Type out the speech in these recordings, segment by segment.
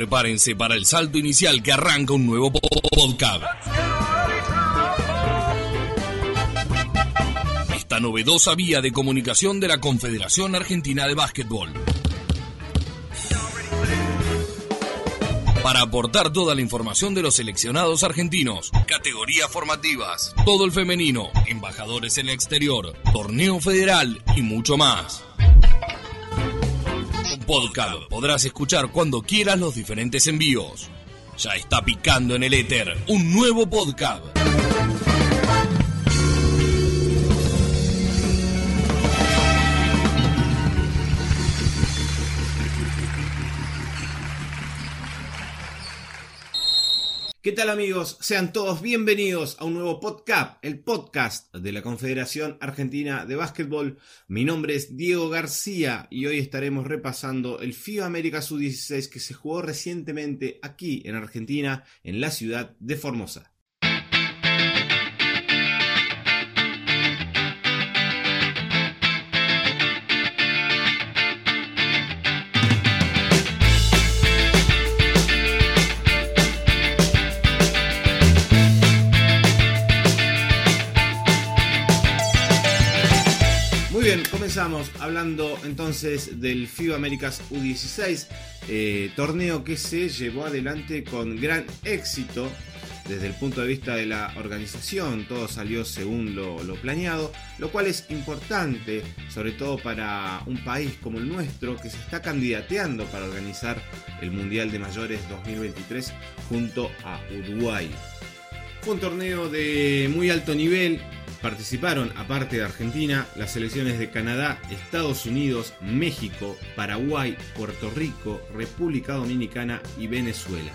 prepárense para el salto inicial que arranca un nuevo podcast. Esta novedosa vía de comunicación de la Confederación Argentina de Básquetbol. Para aportar toda la información de los seleccionados argentinos, categorías formativas, todo el femenino, embajadores en el exterior, torneo federal y mucho más podcast podrás escuchar cuando quieras los diferentes envíos. Ya está picando en el éter un nuevo podcast. ¿Qué tal amigos? Sean todos bienvenidos a un nuevo podcast, el podcast de la Confederación Argentina de Básquetbol. Mi nombre es Diego García y hoy estaremos repasando el FIBA América Sub-16 que se jugó recientemente aquí en Argentina, en la ciudad de Formosa. Comenzamos hablando entonces del FIBA Américas U16, eh, torneo que se llevó adelante con gran éxito desde el punto de vista de la organización, todo salió según lo, planeado, lo cual es importante, sobre todo para un país como el nuestro, que se está candidateando para organizar el Mundial de Mayores 2023 junto a Uruguay. Fue un torneo de muy alto nivel, Participaron, aparte de Argentina, las selecciones de Canadá, Estados Unidos, México, Paraguay, Puerto Rico, República Dominicana y Venezuela.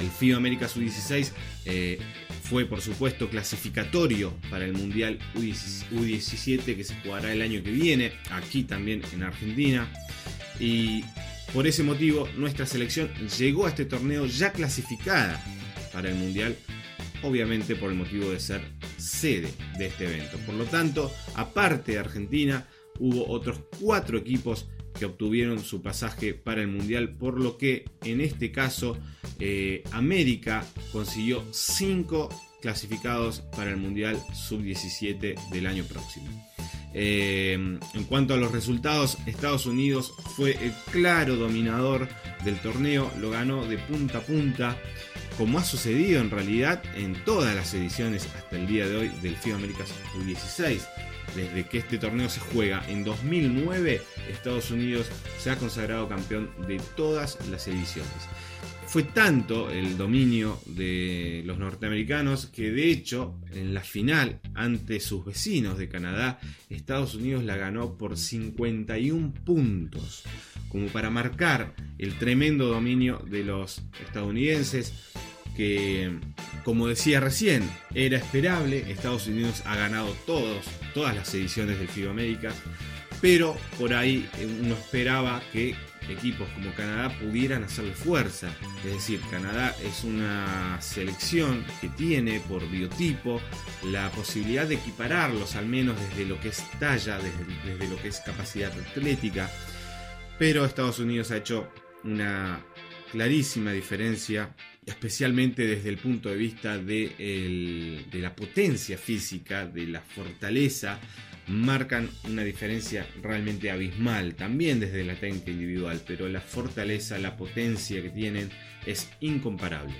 El FIBA América Sub-16 eh, fue, por supuesto, clasificatorio para el Mundial U17 que se jugará el año que viene, aquí también en Argentina. Y por ese motivo, nuestra selección llegó a este torneo ya clasificada para el Mundial obviamente por el motivo de ser sede de este evento. Por lo tanto, aparte de Argentina, hubo otros cuatro equipos que obtuvieron su pasaje para el Mundial, por lo que en este caso eh, América consiguió cinco clasificados para el Mundial Sub-17 del año próximo. Eh, en cuanto a los resultados, Estados Unidos fue el claro dominador del torneo, lo ganó de punta a punta como ha sucedido en realidad en todas las ediciones hasta el día de hoy del FIBA Américas U16. Desde que este torneo se juega en 2009, Estados Unidos se ha consagrado campeón de todas las ediciones. Fue tanto el dominio de los norteamericanos que de hecho en la final ante sus vecinos de Canadá, Estados Unidos la ganó por 51 puntos, como para marcar el tremendo dominio de los estadounidenses que, como decía recién, era esperable. Estados Unidos ha ganado todos, todas las ediciones del FIBA América, pero por ahí uno esperaba que equipos como Canadá pudieran hacerle fuerza. Es decir, Canadá es una selección que tiene por biotipo la posibilidad de equipararlos, al menos desde lo que es talla, desde, desde lo que es capacidad atlética. Pero Estados Unidos ha hecho una clarísima diferencia especialmente desde el punto de vista de, la potencia física, de la fortaleza, marcan una diferencia realmente abismal, también desde la técnica individual, pero la fortaleza, la potencia que tienen es incomparable.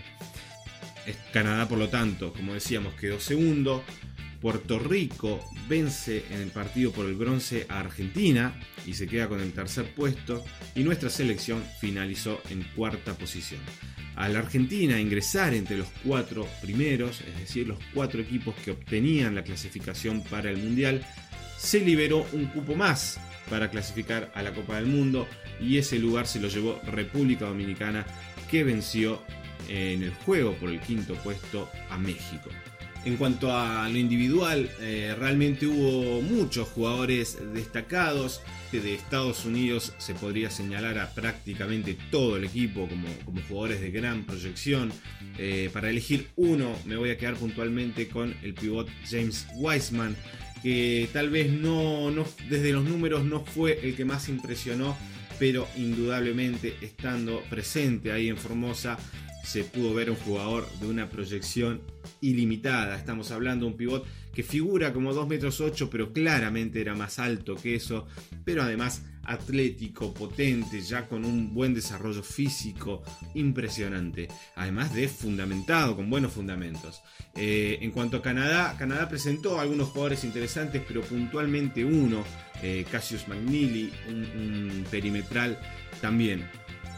Canadá, por lo tanto, como decíamos, quedó segundo. Puerto Rico vence en el partido por el bronce a Argentina y se queda con el tercer puesto y nuestra selección finalizó en cuarta posición a la Argentina ingresar entre los cuatro primeros, es decir, los cuatro equipos que obtenían la clasificación para el Mundial, se liberó un cupo más para clasificar a la Copa del Mundo y ese lugar se lo llevó República Dominicana que venció en el juego por el quinto puesto a México. En cuanto a lo individual, eh, realmente hubo muchos jugadores destacados. De Estados Unidos se podría señalar a prácticamente todo el equipo como, como jugadores de gran proyección. Eh, para elegir uno, me voy a quedar puntualmente con el pivot James Wiseman, que tal vez no, no, desde los números no fue el que más impresionó, pero indudablemente estando presente ahí en Formosa se pudo ver un jugador de una proyección ilimitada. Estamos hablando de un pivot que figura como 2 metros 8, pero claramente era más alto que eso, pero además atlético, potente, ya con un buen desarrollo físico impresionante, además de fundamentado, con buenos fundamentos. Eh, en cuanto a Canadá, Canadá presentó algunos jugadores interesantes, pero puntualmente uno, eh, Cassius McNeely, un perimetral también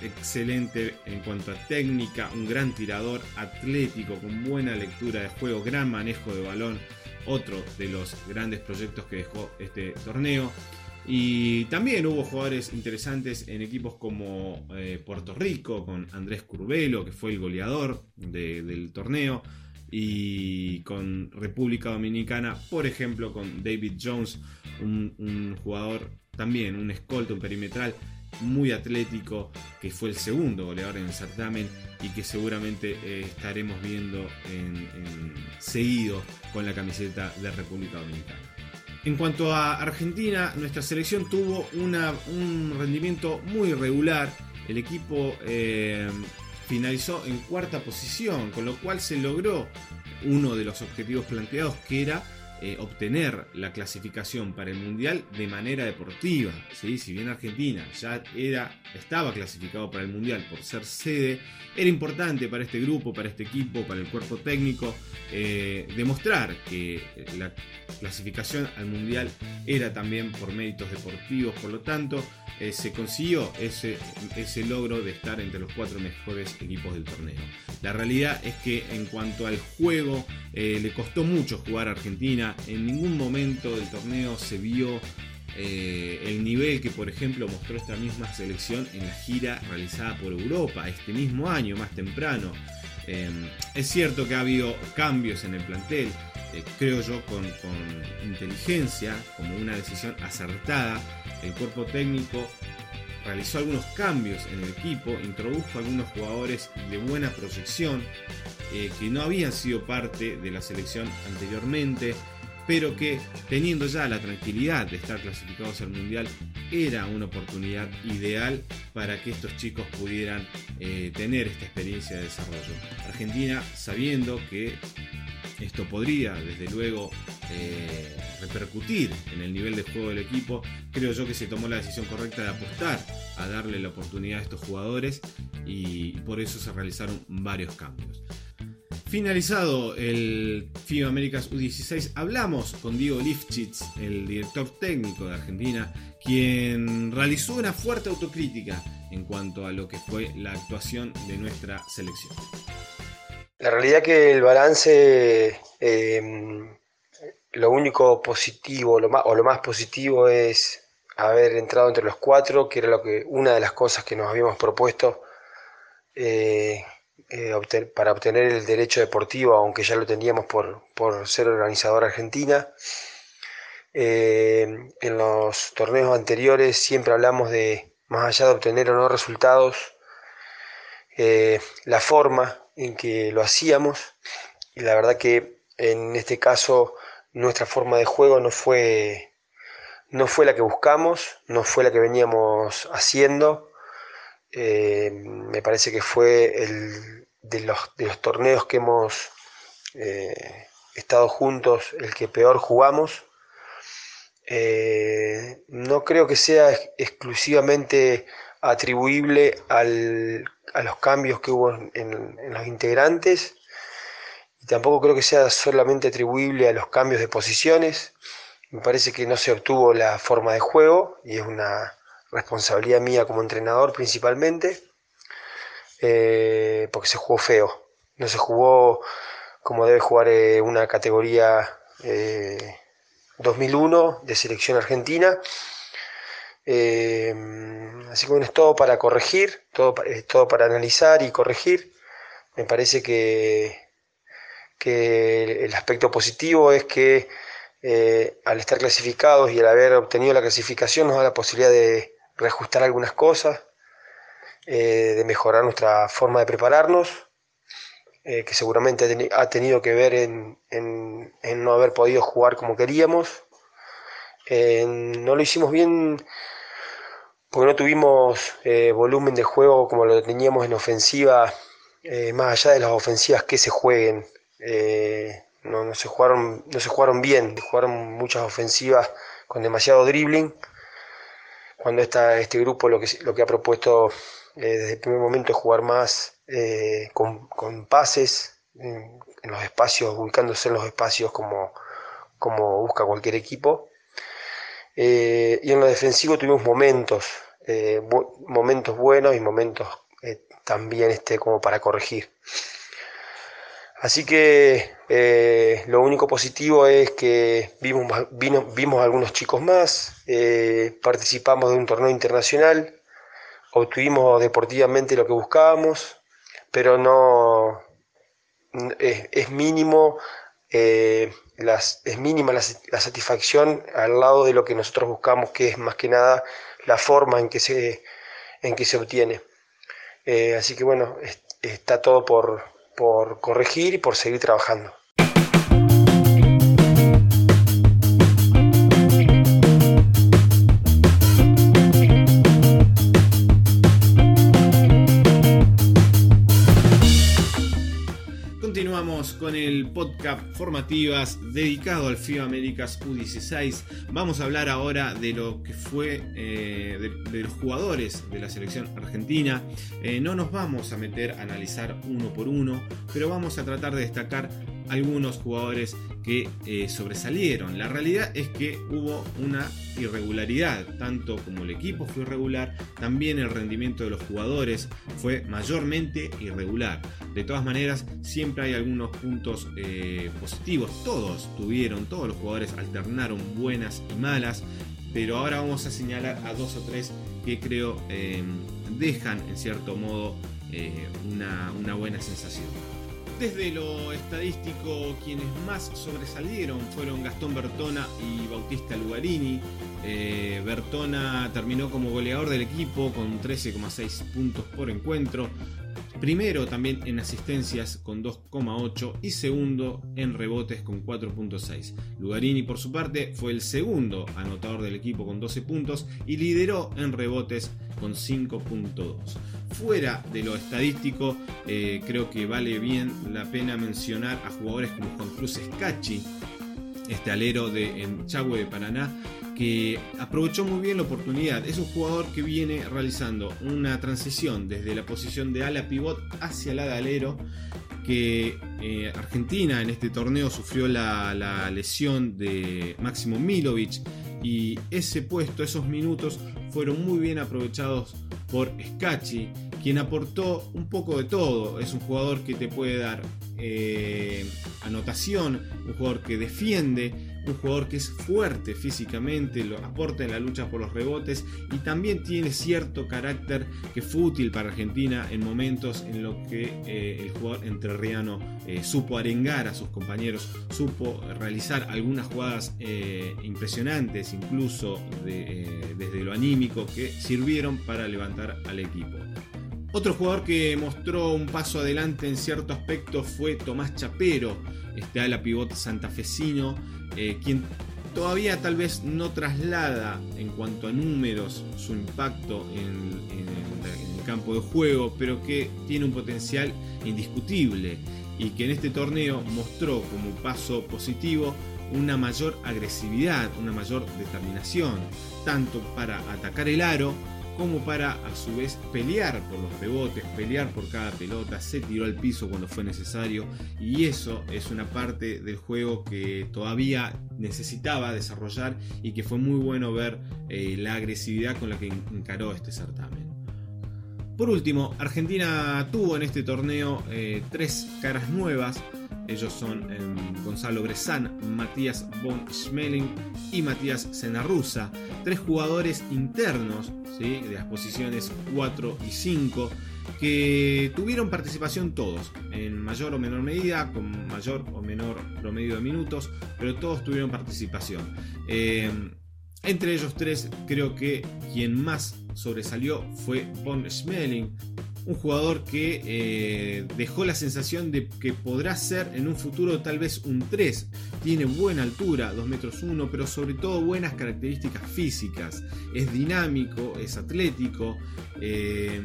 excelente en cuanto a técnica, un gran tirador, atlético, con buena lectura de juego, gran manejo de balón, otro de los grandes proyectos que dejó este torneo. Y también hubo jugadores interesantes en equipos como eh, Puerto Rico, con Andrés Curvelo, que fue el goleador del torneo, y con República Dominicana, por ejemplo, con David Jones, un, un jugador también, un escolto, un perimetral muy atlético, que fue el segundo goleador en el certamen y que seguramente eh, estaremos viendo en, seguido con la camiseta de República Dominicana. En cuanto a Argentina, nuestra selección tuvo un rendimiento muy irregular. El equipo eh, finalizó en cuarta posición, con lo cual se logró uno de los objetivos planteados, que era eh, obtener la clasificación para el Mundial de manera deportiva. ¿sí? Si bien Argentina ya era, estaba clasificado para el Mundial por ser sede, era importante para este grupo, para este equipo, para el cuerpo técnico, eh, demostrar que la clasificación al Mundial era también por méritos deportivos, por lo tanto, eh, se consiguió ese, ese logro de estar entre los cuatro mejores equipos del torneo. La realidad es que en cuanto al juego, le costó mucho jugar a Argentina, en ningún momento del torneo se vio eh, el nivel que, por ejemplo, mostró esta misma selección en la gira realizada por Europa este mismo año, más temprano. Em, es cierto que ha habido cambios en el plantel, eh, creo yo, con, inteligencia, como una decisión acertada. El cuerpo técnico realizó algunos cambios en el equipo, introdujo algunos jugadores de buena proyección eh, que no habían sido parte de la selección anteriormente pero que teniendo ya la tranquilidad de estar clasificados al Mundial, era una oportunidad ideal para que estos chicos pudieran eh, tener esta experiencia de desarrollo. Argentina, sabiendo que esto podría, desde luego, eh, repercutir en el nivel de juego del equipo, creo yo que se tomó la decisión correcta de apostar a darle la oportunidad a estos jugadores y por eso se realizaron varios cambios. Finalizado el FIBA Américas U16, hablamos con Diego Lifchitz, el director técnico de Argentina, quien realizó una fuerte autocrítica en cuanto a lo que fue la actuación de nuestra selección. La realidad que el balance, em, lo único positivo o lo más positivo es haber entrado entre los cuatro, que era lo que una de las cosas que nos habíamos propuesto. Eh, eh, para obtener el derecho deportivo, aunque ya lo teníamos por, ser organizador argentina. Eh, en los torneos anteriores siempre hablamos de, más allá de obtener o no resultados, eh, la forma en que lo hacíamos. Y la verdad que en este caso nuestra forma de juego no fue, no fue la que buscamos, no fue la que veníamos haciendo. Me parece que fue el, de los, de los torneos que hemos eh, estado juntos, el que peor jugamos. Eh, no creo que sea exclusivamente atribuible al, a los cambios que hubo en, los integrantes y tampoco creo que sea solamente atribuible a los cambios de posiciones. Me parece que no se obtuvo la forma de juego y es una responsabilidad mía como entrenador principalmente. Eh, porque se jugó feo. No se jugó como debe jugar eh, una categoría 2001 eh, de selección argentina. así que bueno, es todo para corregir, todo, todo para analizar y corregir. Me parece que, que el aspecto positivo es que al estar clasificados y al haber obtenido la clasificación nos da la posibilidad de reajustar algunas cosas, eh, de mejorar nuestra forma de prepararnos, eh, que seguramente ha tenido que ver en, no haber podido jugar como queríamos. no lo hicimos bien porque no tuvimos eh, volumen de juego como lo teníamos en ofensiva, eh, más allá de las ofensivas que se jueguen. Eh, no, se jugaron, no se jugaron bien, jugaron muchas ofensivas con demasiado dribbling. Cuando está este grupo lo que, lo que ha propuesto desde el primer momento es jugar más con, pases en, los espacios, ubicándose en los espacios como, como busca cualquier equipo. Eh, y en lo defensivo tuvimos momentos, eh, momentos buenos y momentos eh, también este, como para corregir. Así que lo único positivo es que vimos, vimos algunos chicos más, participamos de un torneo internacional, obtuvimos deportivamente lo que buscábamos, pero no es, mínimo es mínima la, satisfacción al lado de lo que nosotros buscamos, que es más que nada la forma en que se, en que se obtiene. Eh, así que bueno, está todo por, por corregir y por seguir trabajando. Podcast Formativas dedicado al FIBA Américas U16. Vamos a hablar ahora de lo que fue eh, de, los jugadores de la selección argentina. Eh, no nos vamos a meter a analizar uno por uno, pero vamos a tratar de destacar algunos jugadores que eh, sobresalieron. La realidad es que hubo una irregularidad, tanto como el equipo fue irregular, también el rendimiento de los jugadores fue mayormente irregular. De todas maneras, siempre hay algunos puntos eh, positivos. Todos tuvieron, todos los jugadores alternaron buenas y malas, pero ahora vamos a señalar a dos o tres que creo eh, dejan en cierto modo una buena sensación. Desde lo estadístico, quienes más sobresalieron fueron Gastón Bertona y Bautista Lugarini. Eh, Bertona terminó como goleador del equipo con 13,6 puntos por encuentro. Primero también en asistencias con 2,8 y segundo en rebotes con 4,6. Lugarini por su parte fue el segundo anotador del equipo con 12 puntos y lideró en rebotes con 5.2. Fuera de lo estadístico, eh, creo que vale bien la pena mencionar a jugadores como Juan Cruz Scacchi, este alero de Chagüe de Paraná, que aprovechó muy bien la oportunidad. Es un jugador que viene realizando una transición desde la posición de ala pivot hacia la de alero. Que eh, Argentina en este torneo sufrió la, la lesión de Máximo Milovic y ese puesto, esos minutos fueron muy bien aprovechados por Scacchi, quien aportó un poco de todo. Es un jugador que te puede dar eh, anotación, un jugador que defiende, un jugador que es fuerte físicamente, lo aporta en la lucha por los rebotes y también tiene cierto carácter que fue útil para Argentina en momentos en los que eh, el jugador entrerriano eh, supo arengar a sus compañeros, supo realizar algunas jugadas eh, impresionantes, incluso desde lo anímico, que sirvieron para levantar al equipo. Otro jugador que mostró un paso adelante en cierto aspecto fue Tomás Chapero, este ala pivote santafesino, eh, quien todavía tal vez no traslada en cuanto a números su impacto en, el campo de juego, pero que tiene un potencial indiscutible y que en este torneo mostró como paso positivo una mayor agresividad, una mayor determinación, tanto para atacar el aro como para a su vez pelear por los rebotes, pelear por cada pelota, se tiró al piso cuando fue necesario y eso es una parte del juego que todavía necesitaba desarrollar y que fue muy bueno ver eh, la agresividad con la que encaró este certamen. Por último, Argentina tuvo en este torneo eh, tres caras nuevas, ellos son em, Gonzalo Bresan, Matías von Schmeling y Matías Senarrusa, tres jugadores internos de las posiciones 4 y 5 que tuvieron participación todos, en mayor o menor medida, con mayor o menor promedio de minutos, pero todos tuvieron participación. Em, entre ellos tres, creo que quien más sobresalió fue Von Schmeling, un jugador que eh, dejó la sensación de que podrá ser en un futuro tal vez un 3. Tiene buena altura, 2 metros 1, pero sobre todo buenas características físicas. Es dinámico, es atlético. Eh,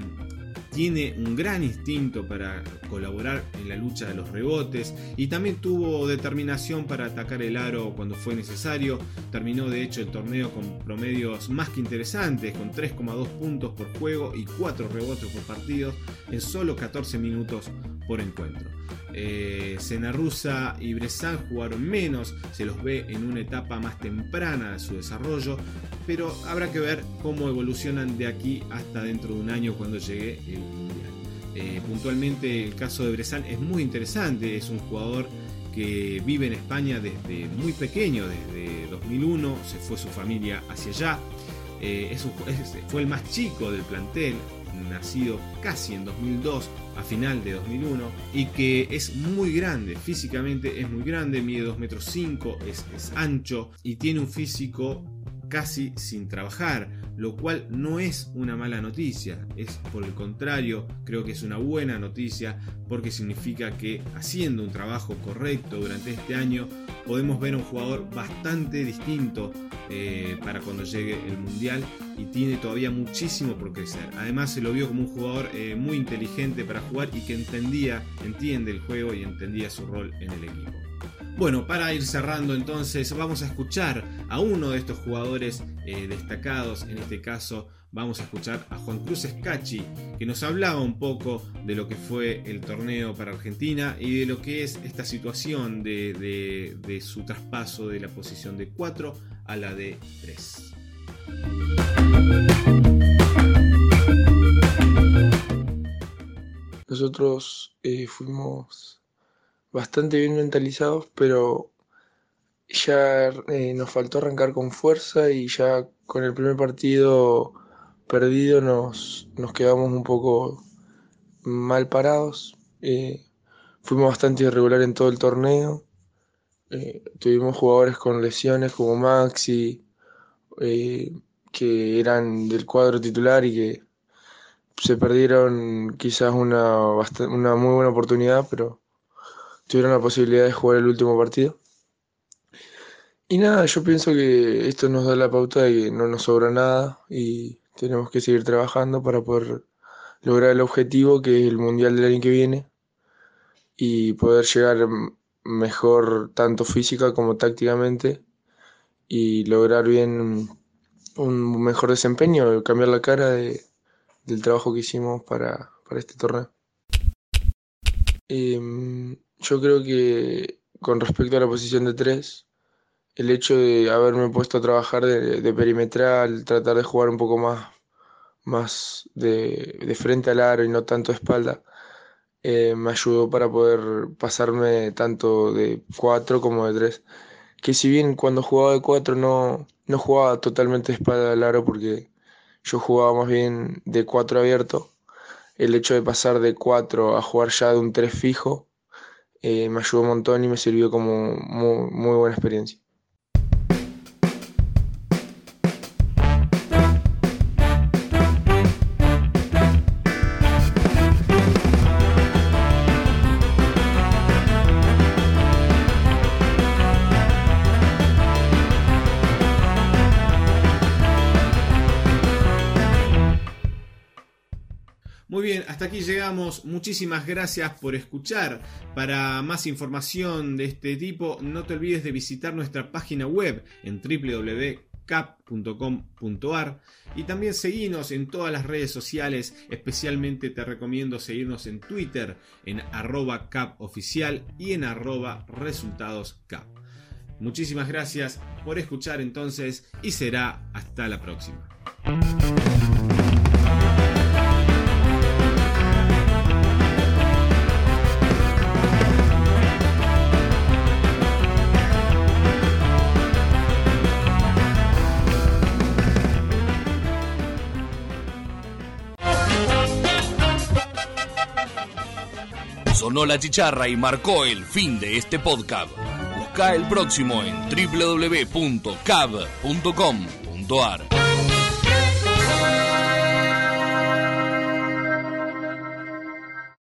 tiene un gran instinto para colaborar en la lucha de los rebotes y también tuvo determinación para atacar el aro cuando fue necesario. Terminó de hecho el torneo con promedios más que interesantes, con 3,2 puntos por juego y 4 rebotes por partido en solo 14 minutos por encuentro. Eh, Rusa y Bressan jugaron menos, se los ve en una etapa más temprana de su desarrollo, pero habrá que ver cómo evolucionan de aquí hasta dentro de un año cuando llegue el Mundial. Eh, puntualmente el caso de Bressan es muy interesante, es un jugador que vive en España desde muy pequeño, desde 2001, se fue su familia hacia allá, eh, fue el más chico del plantel, nacido casi en 2002, a final de 2001, y que es muy grande, físicamente es muy grande, mide 2 metros 5, es, es ancho y tiene un físico casi sin trabajar, lo cual no es una mala noticia, es por el contrario, creo que es una buena noticia porque significa que haciendo un trabajo correcto durante este año podemos ver a un jugador bastante distinto eh, para cuando llegue el Mundial y tiene todavía muchísimo por crecer. Además se lo vio como un jugador eh, muy inteligente para jugar y que entendía, entiende el juego y entendía su rol en el equipo. Bueno, para ir cerrando entonces, vamos a escuchar a uno de estos jugadores eh, destacados, en este caso vamos a escuchar a Juan Cruz Escachi, que nos hablaba un poco de lo que fue el torneo para Argentina y de lo que es esta situación de, de su traspaso de la posición de 4 a la de 3. Nosotros eh, fuimos bastante bien mentalizados, pero ya eh, nos faltó arrancar con fuerza y ya con el primer partido perdido nos, nos quedamos un poco mal parados. Eh, fuimos bastante irregular en todo el torneo. tuvimos jugadores con lesiones como Maxi, que eran del cuadro titular y que se perdieron quizás una, una muy buena oportunidad, pero tuvieron la posibilidad de jugar el último partido. Y nada, yo pienso que esto nos da la pauta de que no nos sobra nada y tenemos que seguir trabajando para poder lograr el objetivo que es el Mundial del año que viene y poder llegar mejor tanto física como tácticamente y lograr bien un mejor desempeño, cambiar la cara de, del trabajo que hicimos para, para este torneo. Em, yo creo que con respecto a la posición de tres, el hecho de haberme puesto a trabajar de, perimetral, tratar de jugar un poco más, más de, de frente al aro y no tanto de espalda, eh, me ayudó para poder pasarme tanto de cuatro como de tres. Que si bien cuando jugaba de cuatro no, no jugaba totalmente de espalda al aro porque yo jugaba más bien de 4 abierto. El hecho de pasar de 4 a jugar ya de un 3 fijo eh, me ayudó un montón y me sirvió como muy buena experiencia. Hasta aquí llegamos. Muchísimas gracias por escuchar. Para más información de este tipo, no te olvides de visitar nuestra página web en www.cap.com.ar y también seguirnos en todas las redes sociales. Especialmente te recomiendo seguirnos en Twitter en arroba capoficial y en arroba resultadoscap. Muchísimas gracias por escuchar entonces y será hasta la próxima. Sonó la chicharra y marcó el fin de este podcast. Busca el próximo en www.cab.com.ar.